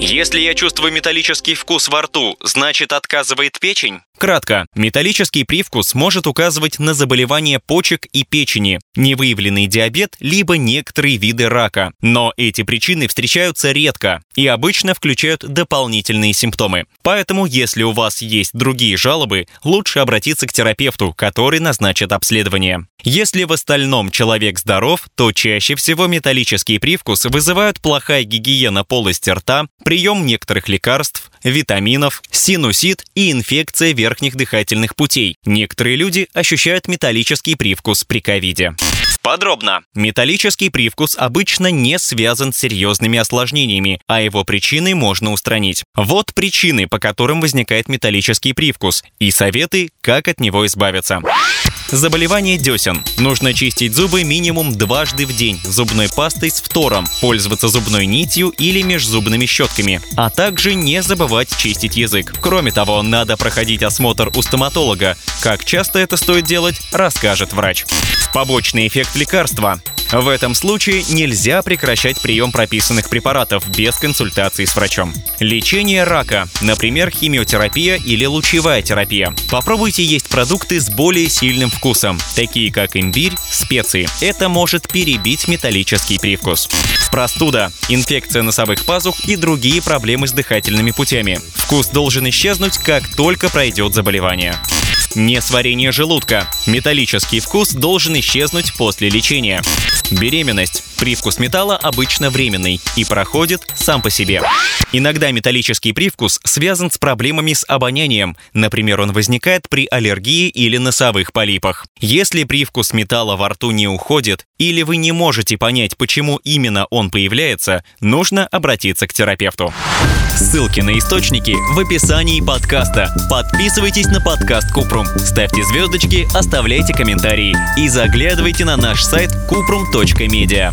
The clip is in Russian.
Если я чувствую металлический вкус во рту, значит отказывает печень? Кратко, металлический привкус может указывать на заболевания почек и печени, невыявленный диабет, либо некоторые виды рака. Но эти причины встречаются редко и обычно включают дополнительные симптомы. Поэтому, если у вас есть другие жалобы, лучше обратиться к терапевту, который назначит обследование. Если в остальном человек здоров, то чаще всего металлический привкус вызывают плохая гигиена полости рта, прием некоторых лекарств, витаминов, синусит и инфекция верхних дыхательных путей. Некоторые люди ощущают металлический привкус при ковиде. Подробно. Металлический привкус обычно не связан с серьезными осложнениями, а его причины можно устранить. Вот причины, по которым возникает металлический привкус, и советы, как от него избавиться. Заболевание десен. Нужно чистить зубы минимум дважды в день зубной пастой с фтором, пользоваться зубной нитью или межзубными щетками, а также не забывать чистить язык. Кроме того, надо проходить осмотр у стоматолога. Как часто это стоит делать, расскажет врач. Побочный эффект лекарства. В этом случае нельзя прекращать прием прописанных препаратов без консультации с врачом. Лечение рака, например, химиотерапия или лучевая терапия. Попробуйте есть продукты с более сильным вкусом, такие как имбирь, специи. Это может перебить металлический привкус. Простуда, инфекция носовых пазух и другие проблемы с дыхательными путями. Вкус должен исчезнуть, как только пройдет заболевание. Несварение желудка. Металлический вкус должен исчезнуть после лечения. Беременность. Привкус металла обычно временный и проходит сам по себе. Иногда металлический привкус связан с проблемами с обонянием. Например, он возникает при аллергии или носовых полипах. Если привкус металла во рту не уходит, или вы не можете понять, почему именно он появляется, нужно обратиться к терапевту. Ссылки на источники в описании подкаста. Подписывайтесь на подкаст Купрум, ставьте звездочки, оставляйте комментарии и заглядывайте на наш сайт kuprum.media.